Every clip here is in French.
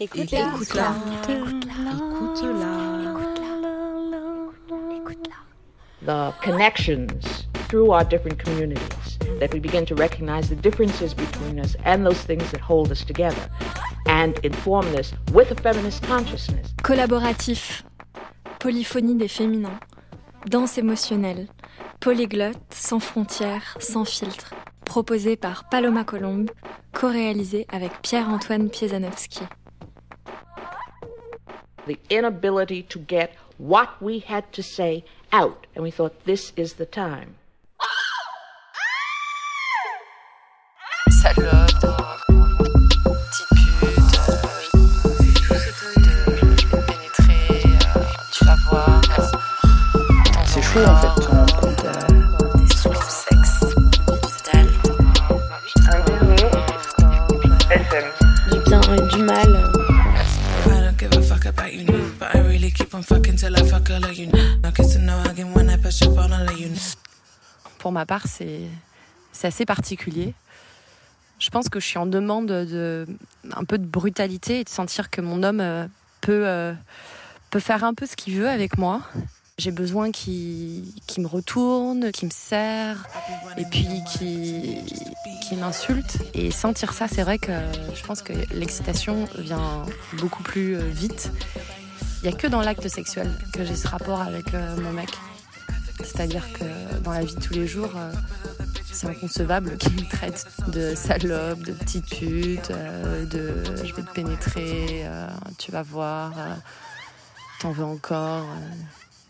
Écoute-la. Écoute-la. Écoute-la. Écoute-la. The connections through our different communities that we begin to recognize the differences between us and those things that hold us together and inform this with a feminist consciousness. Collaboratif, polyphonie des féminins, danse émotionnelle, polyglotte, sans frontières, sans filtre, proposé par Paloma Colombe, co-réalisé avec Pierre-Antoine Piezanowski. The inability to get what we had to say out, and we thought this is the time. Ma part, c'est assez particulier. Je pense que je suis en demande de un peu de brutalité et de sentir que mon homme euh, peut euh, peut faire un peu ce qu'il veut avec moi. J'ai besoin qu'il qu'il me retourne, qu'il me serre et puis qu'il qu'il m'insulte. Et sentir ça, c'est vrai que je pense que l'excitation vient beaucoup plus euh, vite. Il n'y a que dans l'acte sexuel que j'ai ce rapport avec mon mec. C'est-à-dire que dans la vie de tous les jours, euh, c'est inconcevable qu'il me traite de salope, de petite pute, euh, de je vais te pénétrer, euh, tu vas voir, t'en veux encore.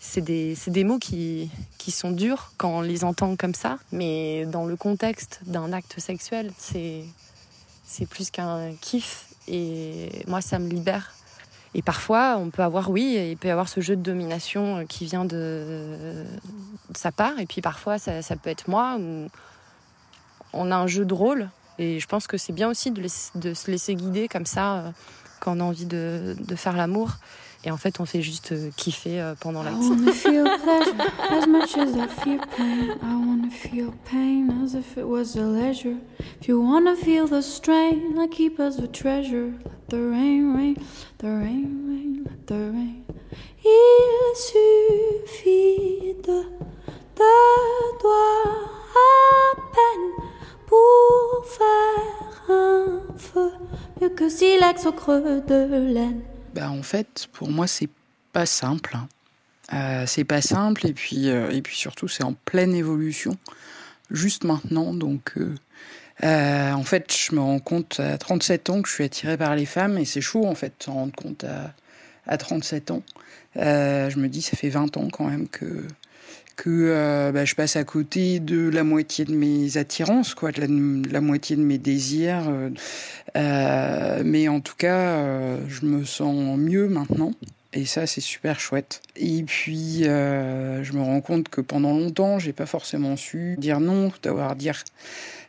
C'est des, des mots qui, qui sont durs quand on les entend comme ça, mais dans le contexte d'un acte sexuel, c'est plus qu'un kiff et moi ça me libère. Et parfois, on peut avoir, oui, il peut y avoir ce jeu de domination euh, qui vient de, sa part, et puis parfois ça, ça peut être moi, où on a un jeu de rôle, et je pense que c'est bien aussi de, de se laisser guider comme ça euh, quand on a envie de, de faire l'amour. Et en fait, on fait juste euh, kiffer euh, pendant I l'acte. wanna feel pleasure as much as I feel pain. I wanna feel pain as if it was a leisure. If you wanna feel the strain, I keep as a treasure. Let the rain, rain, the rain, rain, let the rain. Il suffit de deux doigts à peine pour faire un feu. Mieux que silex au creux de laine. Bah, en fait, pour moi, c'est pas simple. hein. Euh, c'est pas simple, et puis, euh, et puis surtout, c'est en pleine évolution, juste maintenant. Donc, euh, en fait, je me rends compte à 37 ans que je suis attirée par les femmes, et c'est chaud, en fait, de s'en rendre compte à, à 37 ans. Je me dis, ça fait 20 ans quand même que, que euh, bah, je passe à côté de la moitié de mes attirances, quoi, de la, moitié de mes désirs. euh, euh, mais en tout cas, je me sens mieux maintenant. Et ça, c'est super chouette. Et puis, je me rends compte que pendant longtemps, j'ai pas forcément su dire non, d'avoir dire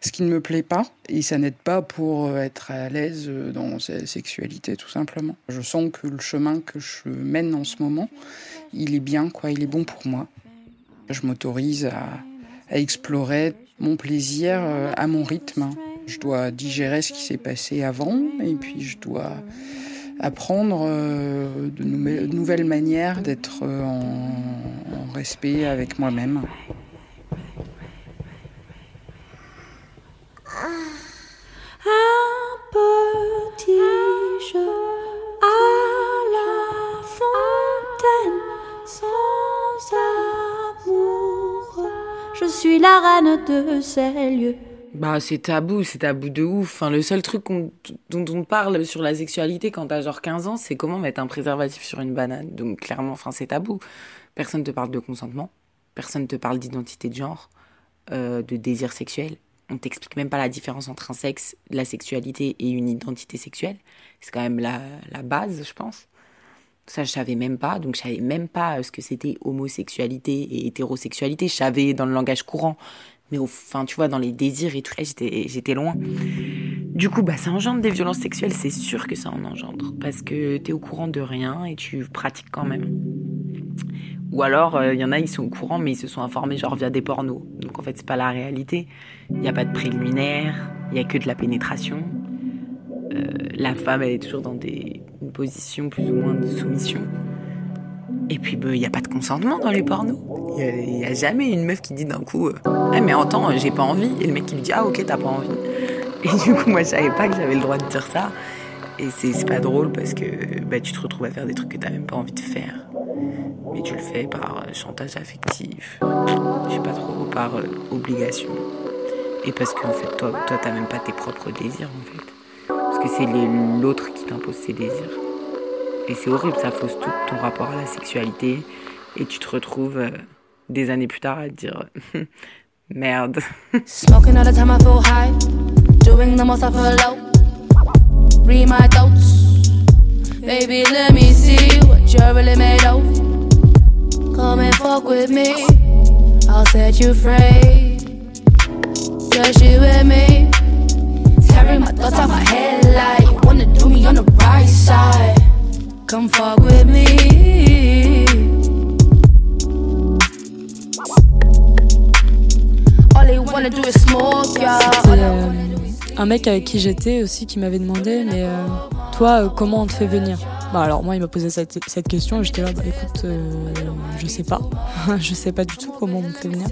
ce qui ne me plaît pas. Et ça n'aide pas pour être à l'aise dans sa sexualité, tout simplement. Je sens que le chemin que je mène en ce moment, il est bien, quoi. Il est bon pour moi. Je m'autorise à, explorer mon plaisir euh, à mon rythme. Je dois digérer ce qui s'est passé avant et puis je dois apprendre euh, de nou- nouvelles manières d'être euh, en respect avec moi-même. Ces lieux. Bah, c'est tabou, c'est tabou de ouf. Enfin, le seul truc dont on parle sur la sexualité quand t'as genre 15 ans, c'est comment mettre un préservatif sur une banane. Donc, clairement, enfin, c'est tabou. Personne te parle de consentement. Personne te parle d'identité de genre, euh, de désir sexuel. On t'explique même pas la différence entre un sexe, la sexualité et une identité sexuelle. C'est quand même la, la base, je pense. Ça, je savais même pas. Donc, je savais même pas euh, ce que c'était homosexualité et hétérosexualité. Je savais dans le langage courant. Mais enfin, tu vois, dans les désirs et tout, j'étais, j'étais loin. Du coup, bah, ça engendre des violences sexuelles, c'est sûr que ça en engendre. Parce que t'es au courant de rien et tu pratiques quand même. Ou alors, il y en a, ils sont au courant, mais ils se sont informés genre via des pornos. Donc en fait, c'est pas la réalité. Il n'y a pas de préliminaire, il y a que de la pénétration. euh, la femme, elle est toujours dans des, une position plus ou moins de soumission. Et puis, il bah, n'y a pas de consentement dans les pornos. Il n'y a, jamais une meuf qui dit d'un coup ah, mais entends, j'ai pas envie. Et le mec qui lui dit Ah, ok, t'as pas envie. Et du coup, moi, je savais pas que j'avais le droit de dire ça. Et c'est pas drôle parce que bah, tu te retrouves à faire des trucs que t'as même pas envie de faire. Mais tu le fais par chantage affectif, je sais pas trop, par obligation. Et parce qu'en fait, toi, toi, t'as même pas tes propres désirs, en fait. Parce que c'est l'autre qui t'impose ses désirs. Et c'est horrible, ça fausse tout ton rapport à la sexualité. Et tu te retrouves euh, des années plus tard à te dire merde. Smoking all the time, I feel high. Doing the most, I feel low. Read my thoughts. Baby, let me see what you're really made of. Come and fuck with me. I'll set you free. Just you and me. Tearing my thoughts out my head like you wanna do me on the right side. Come fuck with me. All they wanna do is smoke, yeah. Euh, un mec avec qui j'étais aussi qui m'avait demandé, mais euh, toi, euh, comment on te fait venir? Bah alors moi il m'a posé cette, cette question et j'étais là bah écoute euh, je sais pas je sais pas du tout comment on me fait venir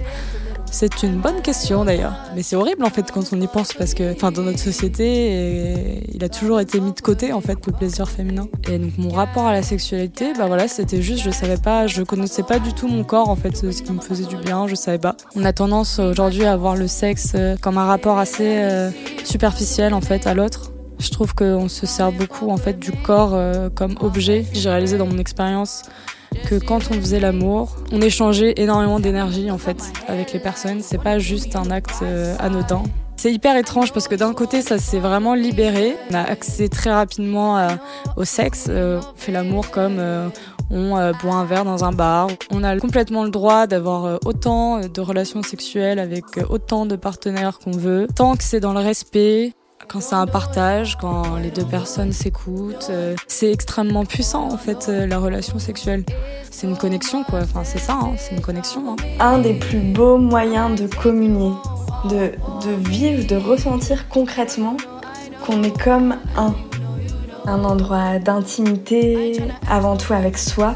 c'est une bonne question d'ailleurs. Mais c'est horrible en fait quand on y pense parce que enfin, dans notre société, il a toujours été mis de côté en fait le plaisir féminin. Et donc mon rapport à la sexualité, bah voilà, c'était juste, je savais pas, je connaissais pas du tout mon corps en fait, ce qui me faisait du bien, je savais pas. On a tendance aujourd'hui à voir le sexe euh, comme un rapport assez euh, superficiel en fait à l'autre. Je trouve qu'on se sert beaucoup en fait du corps euh, comme objet. J'ai réalisé dans mon expérience que quand on faisait l'amour, on échangeait énormément d'énergie en fait avec les personnes. C'est pas juste un acte euh, anodin. C'est hyper étrange parce que d'un côté, ça s'est vraiment libéré. On a accès très rapidement euh, au sexe. Euh, on fait l'amour comme on boit un verre dans un bar. On a complètement le droit d'avoir autant de relations sexuelles avec autant de partenaires qu'on veut, tant que c'est dans le respect, quand c'est un partage, quand les deux personnes s'écoutent. Euh, c'est extrêmement puissant en fait euh, la relation sexuelle. C'est une connexion quoi, enfin c'est ça, hein, c'est une connexion. Hein. Un des plus beaux moyens de communier, de, de vivre, de ressentir concrètement qu'on est comme un. Un endroit d'intimité, avant tout avec soi,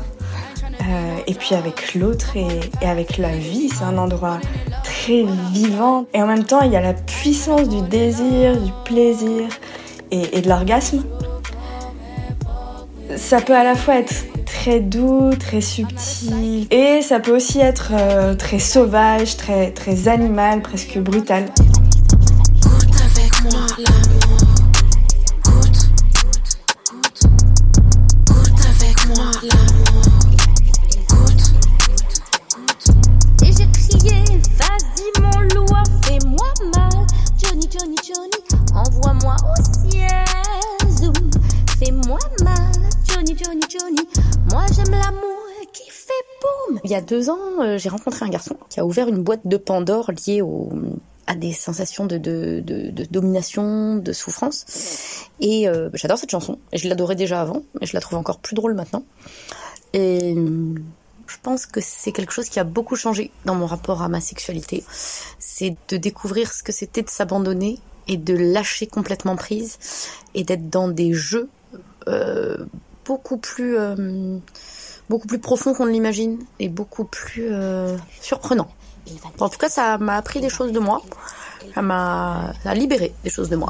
euh, et puis avec l'autre et, avec la vie. C'est un endroit très vivant. Et en même temps, il y a la puissance du désir, du plaisir et, de l'orgasme. Ça peut à la fois être très doux, très subtil, et ça peut aussi être euh, très sauvage, très, très animal, presque brutal. Deux ans, euh, j'ai rencontré un garçon qui a ouvert une boîte de Pandore liée à des sensations de, domination, de souffrance. Et euh, j'adore cette chanson. Je l'adorais déjà avant, mais je la trouve encore plus drôle maintenant. Et je pense que c'est quelque chose qui a beaucoup changé dans mon rapport à ma sexualité. C'est de découvrir ce que c'était de s'abandonner et de lâcher complètement prise et d'être dans des jeux euh, beaucoup plus beaucoup plus profond qu'on ne l'imagine et beaucoup plus euh, surprenant. En tout cas, ça m'a appris des choses de moi. Ça m'a libéré des choses de moi.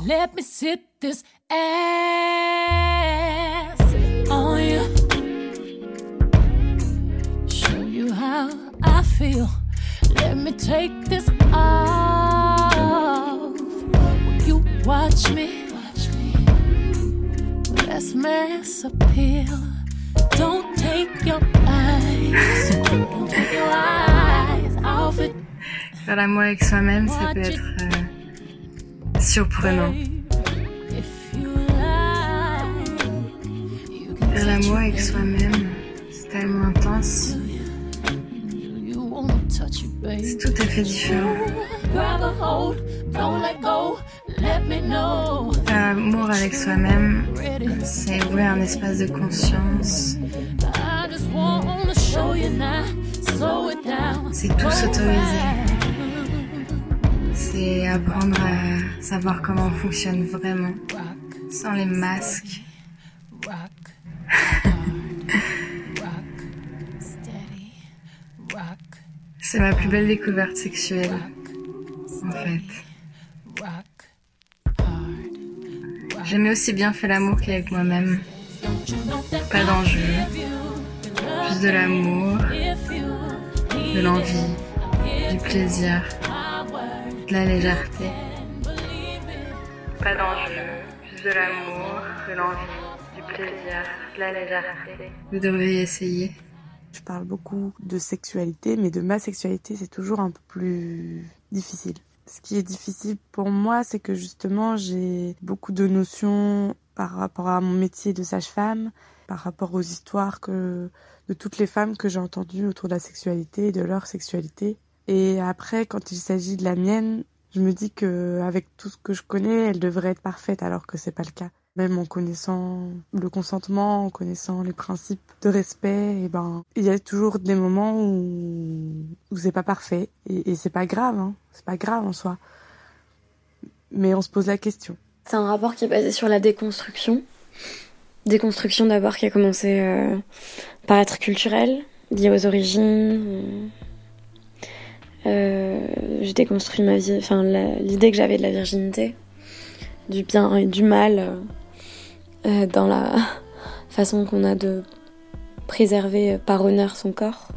Don't take your eyes, don't take your eyes off it. Faire l'amour avec soi-même, ça peut être euh, surprenant. Faire l'amour avec soi-même, c'est tellement intense. C'est tout à fait différent. Faire l'amour avec soi-même, c'est ouvrir un espace de conscience. C'est tout s'autoriser. C'est apprendre à savoir comment on fonctionne vraiment. sans les masques. C'est ma plus belle découverte sexuelle, en fait. Jamais aussi bien fait l'amour qu'avec moi-même. Pas d'enjeu, juste de l'amour, de l'envie, du plaisir, de la légèreté. Pas d'enjeu, juste de l'amour, de l'envie, du plaisir, de la légèreté. Vous devriez essayer. Je parle beaucoup de sexualité, mais de ma sexualité, c'est toujours un peu plus difficile. Ce qui est difficile pour moi, c'est que justement, j'ai beaucoup de notions par rapport à mon métier de sage-femme, par rapport aux histoires que, de toutes les femmes que j'ai entendues autour de la sexualité et de leur sexualité. Et après, quand il s'agit de la mienne, je me dis que avec tout ce que je connais, elle devrait être parfaite alors que c'est pas le cas. Même en connaissant le consentement, en connaissant les principes de respect, et ben, il y a toujours des moments où, où c'est pas parfait. Et, et c'est pas grave, hein. C'est pas grave en soi. Mais on se pose la question. C'est un rapport qui est basé sur la déconstruction. Déconstruction d'abord qui a commencé euh, par être culturelle, liée aux origines. Euh, j'ai déconstruit ma vie, enfin l'idée que j'avais de la virginité, du bien et du mal euh, dans la façon qu'on a de préserver par honneur son corps.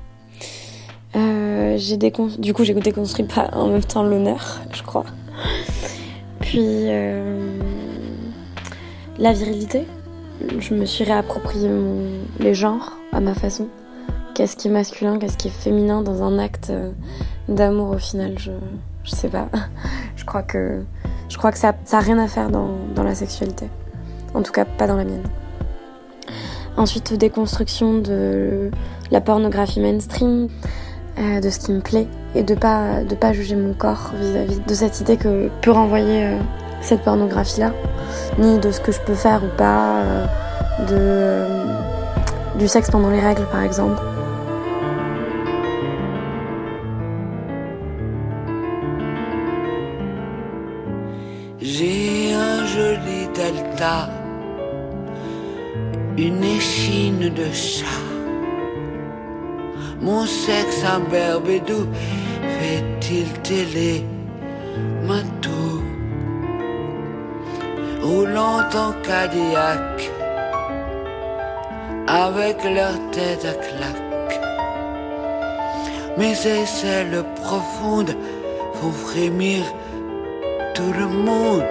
Euh, j'ai décon... Du coup, j'ai déconstruit pas en même temps l'honneur, je crois. Puis euh, la virilité. Je me suis réapproprié les genres à ma façon. Qu'est-ce qui est masculin, qu'est-ce qui est féminin dans un acte d'amour au final, je, je sais pas. Je crois que, je crois que ça n'a rien à faire dans, dans la sexualité. En tout cas, pas dans la mienne. Ensuite, déconstruction de la pornographie mainstream, euh, de ce qui me plaît et de pas pas juger mon corps vis-à-vis de cette idée que peut renvoyer euh, cette pornographie là, ni de ce que je peux faire ou pas, euh, du sexe pendant les règles par exemple. J'ai un joli delta, une échine de chat. Mon sexe imberbe et doux fait-il télé matou? Roulant en Cadillac avec leur tête à claque. Mes aisselles profondes font frémir tout le monde.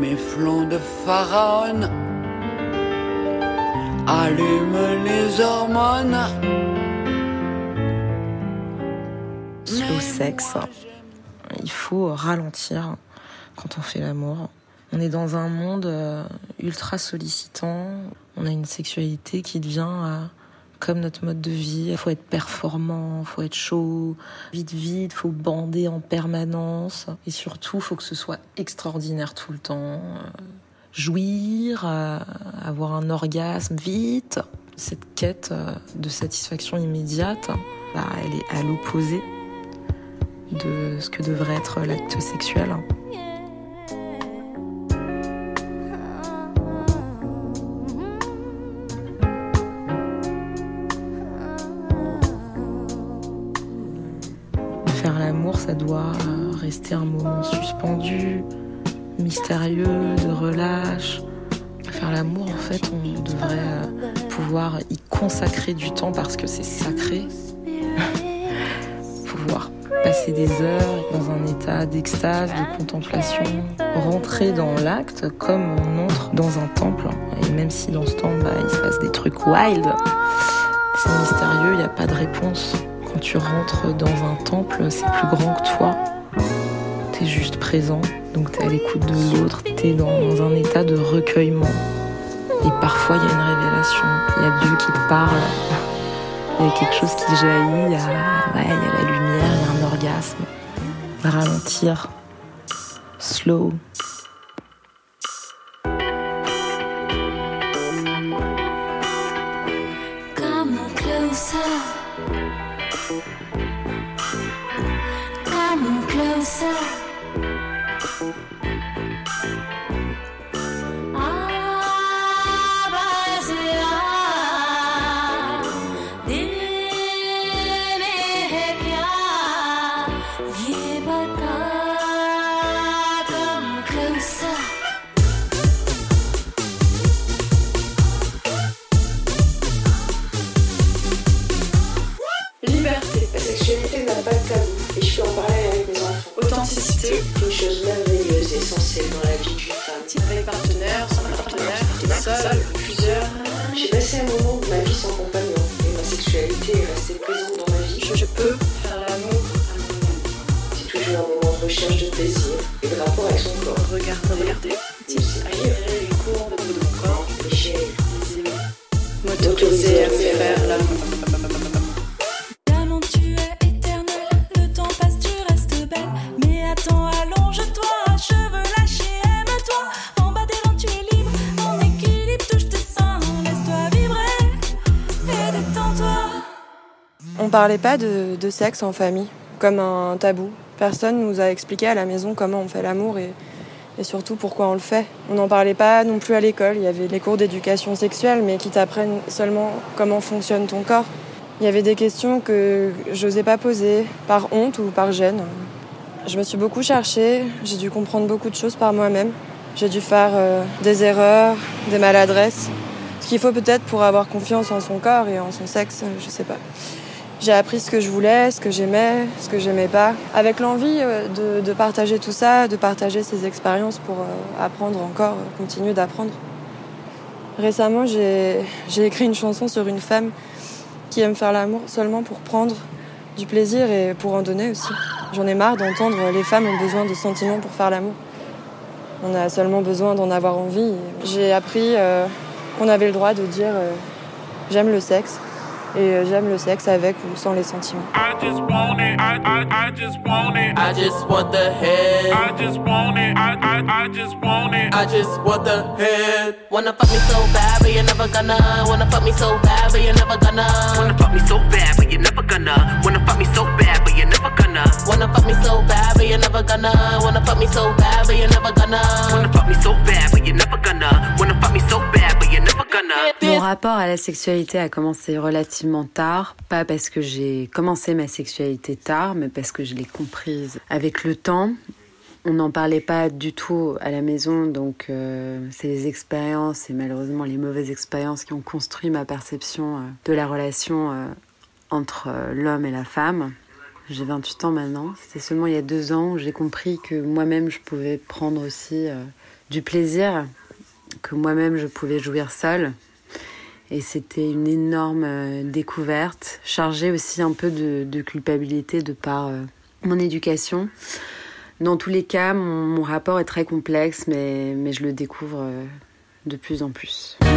Mes flancs de pharaon allument les hormones. Slow sex, il faut ralentir quand on fait l'amour. On est dans un monde euh, ultra sollicitant. On a une sexualité qui devient euh, comme notre mode de vie. Il faut être performant, il faut être chaud, vite vite, il faut bander en permanence. Et surtout, il faut que ce soit extraordinaire tout le temps. Jouir, avoir un orgasme vite. Cette quête de satisfaction immédiate, bah, elle est à l'opposé de ce que devrait être l'acte sexuel. Faire l'amour, ça doit rester un moment suspendu, mystérieux, de relâche. Faire l'amour, en fait, on devrait pouvoir y consacrer du temps parce que c'est sacré. pouvoir passer des heures dans un état d'extase, de contemplation, rentrer dans l'acte comme on entre dans un temple. Et même si dans ce temple, bah, il se passe des trucs wild, c'est mystérieux, il n'y a pas de réponse. Quand tu rentres dans un temple, c'est plus grand que toi. T'es juste présent, donc t'es à l'écoute de l'autre, t'es dans un état de recueillement. Et parfois, il y a une révélation, il y a Dieu qui te parle. Il y a quelque chose qui jaillit, il y a, ouais, il y a la lumière, il y a un orgasme. Ralentir. Slow. On parlait pas de, sexe en famille, comme un tabou. Personne nous a expliqué à la maison comment on fait l'amour et, et surtout pourquoi on le fait. On n'en parlait pas non plus à l'école. Il y avait les cours d'éducation sexuelle, mais qui t'apprennent seulement comment fonctionne ton corps. Il y avait des questions que j'osais pas poser, par honte ou par gêne. Je me suis beaucoup cherchée, j'ai dû comprendre beaucoup de choses par moi-même. J'ai dû faire euh, des erreurs, des maladresses. Ce qu'il faut peut-être pour avoir confiance en son corps et en son sexe, je sais pas. J'ai appris ce que je voulais, ce que j'aimais, ce que j'aimais pas, avec l'envie euh, de, partager tout ça, de partager ces expériences pour euh, apprendre encore, euh, continuer d'apprendre. Récemment, j'ai écrit une chanson sur une femme qui aime faire l'amour seulement pour prendre du plaisir et pour en donner aussi. J'en ai marre d'entendre les femmes ont besoin de sentiments pour faire l'amour. On a seulement besoin d'en avoir envie. J'ai appris qu'on avait le droit de dire j'aime le sexe et euh, j'aime le sexe avec ou sans les sentiments. I just want it. I, I, I just want it. I just want the head. I just want it. I, I, I just want it. I just want the head. Wanna fuck me so bad, but you're never gonna. Wanna fuck me so bad, but you're never gonna. Wanna fuck me so bad, but you're never gonna. Wanna fuck me so bad, but you're never gonna. Wanna fuck me so bad, but you're never gonna. Wanna fuck me so bad, but you're never gonna. Wanna fuck me so bad, but you're never gonna. Wanna fuck me so bad, Mon rapport à la sexualité a commencé relativement tard, pas parce que j'ai commencé ma sexualité tard, mais parce que je l'ai comprise avec le temps. On n'en parlait pas du tout à la maison, donc euh, c'est les expériences et malheureusement les mauvaises expériences qui ont construit ma perception euh, de la relation euh, entre l'homme et la femme. J'ai 28 ans maintenant. C'était seulement il y a deux ans où j'ai compris que moi-même je pouvais prendre aussi du plaisir, que moi-même je pouvais jouir seule. Et c'était une énorme euh, découverte, chargée aussi un peu de, culpabilité de par euh, mon éducation. Dans tous les cas, mon, rapport est très complexe, mais, mais je le découvre euh, de plus en plus.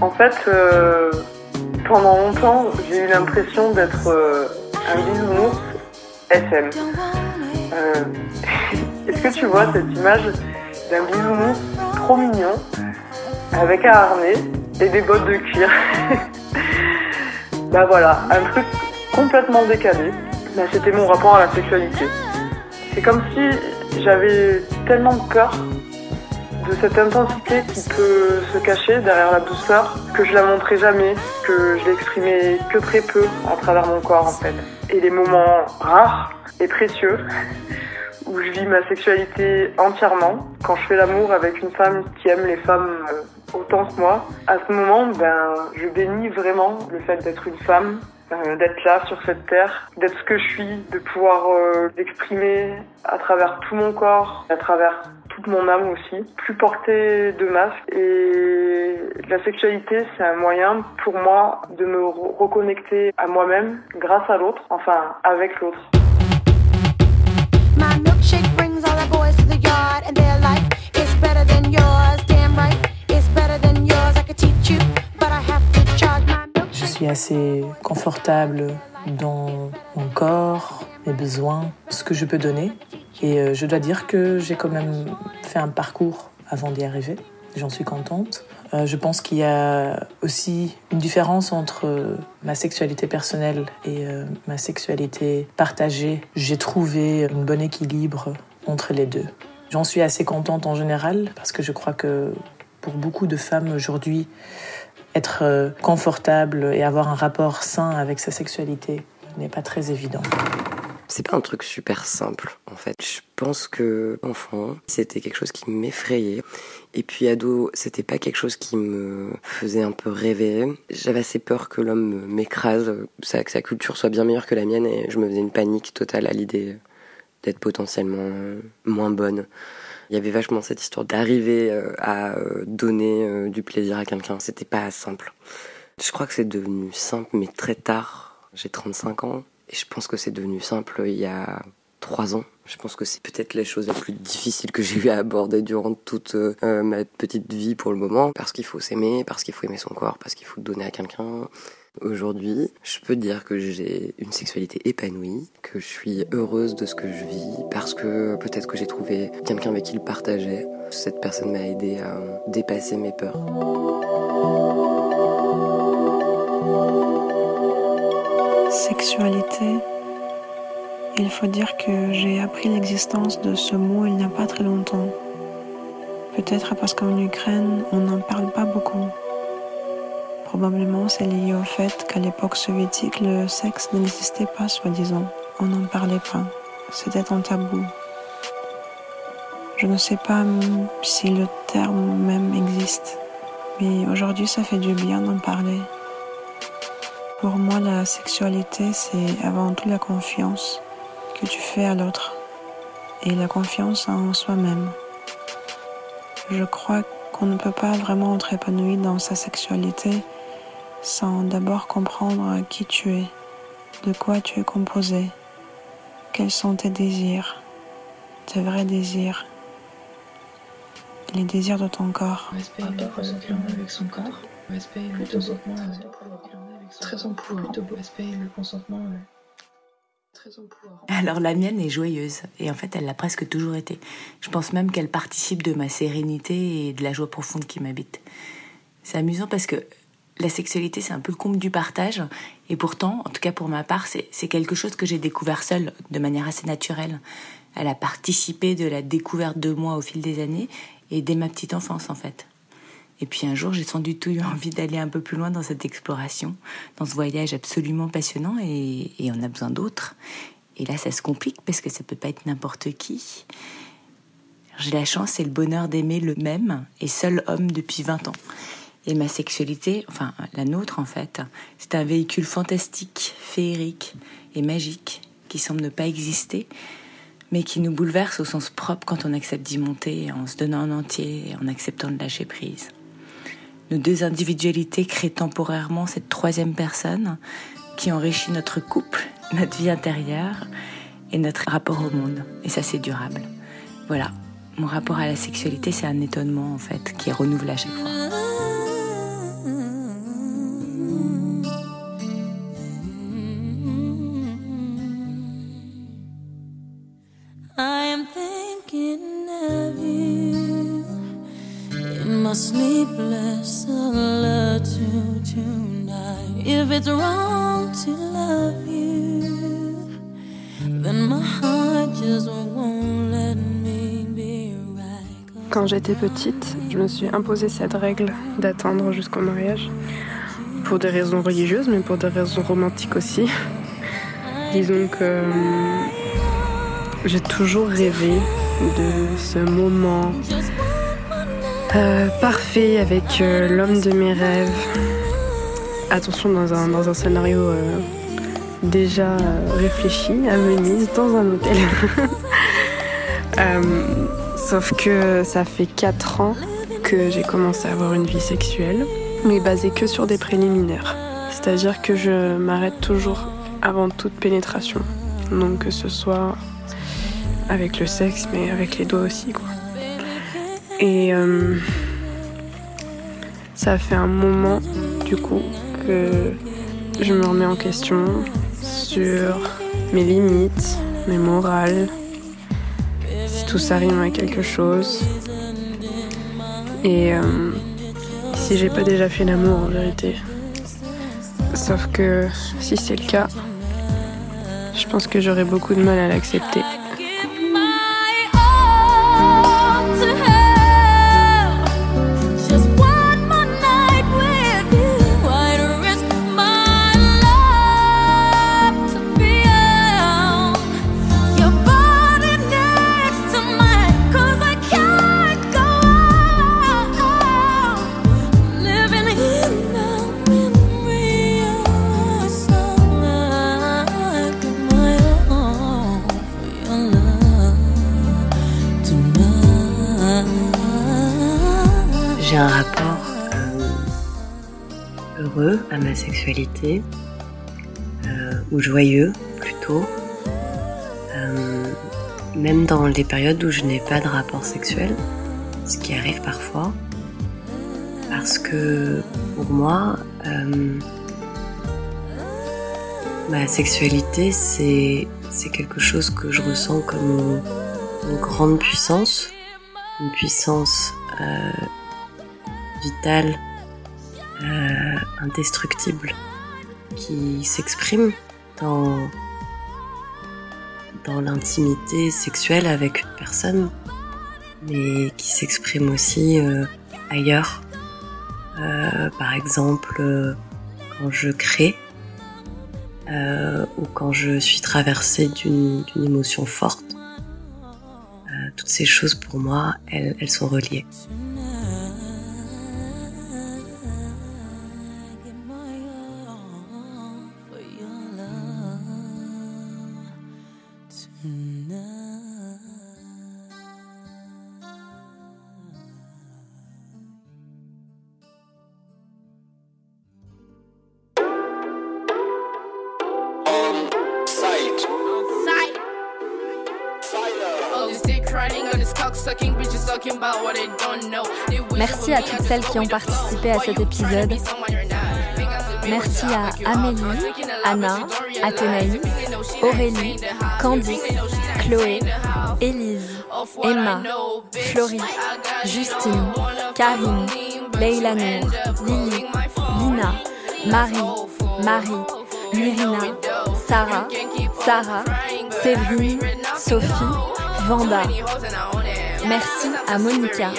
En fait, pendant longtemps, j'ai eu l'impression d'être euh, un bisounours SM. Euh, Est-ce que tu vois cette image d'un bisounours trop mignon, avec un harnais et des bottes de cuir Bah voilà, un truc complètement décalé. C'était mon rapport à la sexualité. C'est comme si j'avais tellement de peur de cette intensité qui peut se cacher derrière la douceur, que je la montrais jamais, que je l'exprimais que très peu à travers mon corps en fait. Et les moments rares et précieux où je vis ma sexualité entièrement, quand je fais l'amour avec une femme qui aime les femmes euh, autant que moi, à ce moment, ben, je bénis vraiment le fait d'être une femme, euh, d'être là sur cette terre, d'être ce que je suis, de pouvoir euh, l'exprimer à travers tout mon corps, à travers toute mon âme aussi, plus porter de masque. Et la sexualité, c'est un moyen pour moi de me re- reconnecter à moi-même grâce à l'autre, enfin avec l'autre. My milkshake brings all the boys to the yard, and they're like, it's better than yours. Damn right, it's better than yours. I could teach you, but I have to charge my Je suis assez confortable dans mon corps, mes besoins, ce que je peux donner. Et euh, je dois dire que j'ai quand même fait un parcours avant d'y arriver. J'en suis contente. Euh, je pense qu'il y a aussi une différence entre euh, ma sexualité personnelle et ma sexualité partagée. J'ai trouvé un bon équilibre entre les deux. J'en suis assez contente en général parce que je crois que pour beaucoup de femmes aujourd'hui, être confortable et avoir un rapport sain avec sa sexualité n'est pas très évident. C'est pas un truc super simple en fait. Je pense que enfant, c'était quelque chose qui m'effrayait. Et puis ado, c'était pas quelque chose qui me faisait un peu rêver. J'avais assez peur que l'homme m'écrase, que sa culture soit bien meilleure que la mienne et je me faisais une panique totale à l'idée d'être potentiellement moins bonne. Il y avait vachement cette histoire d'arriver euh, à euh, donner euh, du plaisir à quelqu'un. C'était pas simple. Je crois que c'est devenu simple, mais très tard. J'ai 35 ans je pense que c'est devenu simple il y a 3 ans. Je pense que c'est peut-être les choses les plus difficiles que j'ai eu à aborder durant toute ma petite vie pour le moment. Parce qu'il faut s'aimer, parce qu'il faut aimer son corps, parce qu'il faut donner à quelqu'un. Aujourd'hui, je peux dire que j'ai une sexualité épanouie, que je suis heureuse de ce que je vis, parce que peut-être que j'ai trouvé quelqu'un avec qui le partager. Cette personne m'a aidé à dépasser mes peurs. Sexualité. Il faut dire que j'ai appris l'existence de ce mot il n'y a pas très longtemps. Peut-être parce qu'en Ukraine, on n'en parle pas beaucoup. Probablement c'est lié au fait qu'à l'époque soviétique, le sexe n'existait pas, soi-disant. On n'en parlait pas. C'était un tabou. Je ne sais pas si le terme même existe, mais aujourd'hui ça fait du bien d'en parler. Pour moi, la sexualité, c'est avant tout la confiance que tu fais à l'autre et la confiance en soi-même. Je crois qu'on ne peut pas vraiment être épanoui dans sa sexualité sans d'abord comprendre qui tu es, de quoi tu es composé, quels sont tes désirs, tes vrais désirs, les désirs de ton corps. Respect le consentement avec son corps. Respect le consentement très en pouvoir. Respect le consentement très en pouvoir. Alors la mienne est joyeuse et en fait elle l'a presque toujours été. Je pense même qu'elle participe de ma sérénité et de la joie profonde qui m'habite. C'est amusant parce que la sexualité, c'est un peu le comble du partage. Et pourtant, en tout cas pour ma part, c'est quelque chose que j'ai découvert seule, de manière assez naturelle. Elle a participé de la découverte de moi au fil des années et dès ma petite enfance, en fait. Et puis un jour, j'ai sans du tout eu envie d'aller un peu plus loin dans cette exploration, dans ce voyage absolument passionnant, et, et on a besoin d'autres. Et là, ça se complique parce que ça peut pas être n'importe qui. J'ai la chance et le bonheur d'aimer le même et seul homme depuis 20 ans. Et ma sexualité, enfin la nôtre en fait, c'est un véhicule fantastique, féerique et magique qui semble ne pas exister, mais qui nous bouleverse au sens propre quand on accepte d'y monter en se donnant en entier et en acceptant de lâcher prise. Nos deux individualités créent temporairement cette troisième personne qui enrichit notre couple, notre vie intérieure et notre rapport au monde. Et ça, c'est durable. Voilà. Mon rapport à la sexualité, c'est un étonnement, en fait, qui est renouvelé à chaque fois. Petite, je me suis imposé cette règle d'attendre jusqu'au mariage. Pour des raisons religieuses, mais pour des raisons romantiques aussi. Disons que euh, j'ai toujours rêvé de ce moment euh, parfait avec euh, l'homme de mes rêves. Attention, dans un, dans un scénario déjà réfléchi, à Venise, dans un hôtel. Sauf que ça fait 4 ans que j'ai commencé à avoir une vie sexuelle, mais basée que sur des préliminaires. C'est-à-dire que je m'arrête toujours avant toute pénétration. Donc que ce soit avec le sexe, mais avec les doigts aussi, quoi. Et euh, ça fait un moment, du coup, que je me remets en question sur mes limites, mes morales, tout ça rime à quelque chose. Et euh, si j'ai pas déjà fait l'amour en vérité. Sauf que si c'est le cas, je pense que j'aurais beaucoup de mal à l'accepter. Euh, ou joyeux plutôt, euh, même dans les périodes où je n'ai pas de rapport sexuel, ce qui arrive parfois, parce que pour moi, euh, ma sexualité c'est quelque chose que je ressens comme une, grande puissance, une puissance vitale, euh, indestructible, qui s'exprime dans, dans l'intimité sexuelle avec une personne, mais qui s'exprime aussi euh, ailleurs. Euh, par exemple, euh, quand je crée, ou quand je suis traversée d'une émotion forte. Toutes ces choses pour moi, elles, elles sont reliées. Celles qui ont participé à cet épisode. Merci à Amélie, Anna, Athénaïs, Aurélie, Candice, Chloé, Élise, Emma, Florie, Justine, Karine, Leila Nour, Lily, Lina, Marie, Marie, Myrina, Sarah, Sarah, Séverine, Sophie, Vanda. Merci à Monica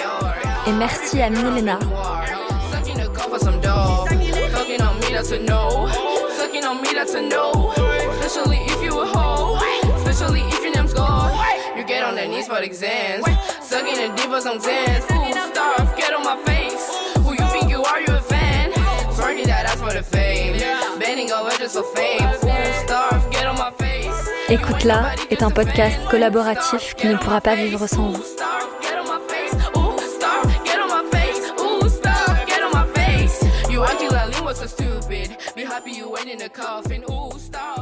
et merci à Milena. You a hoe. Especially if your name's God. You get on their knees for the exams. Sucking a dick for some tens. Ooh, stop, get on my face. Who you think you are, you a fan? Twerking that ass for the fame. Bending over just for fame. Ooh, stop, get on my face. Écoute-la est un podcast collaboratif qui ne pourra pas vivre sans vous. In a coffin. Ooh, stop.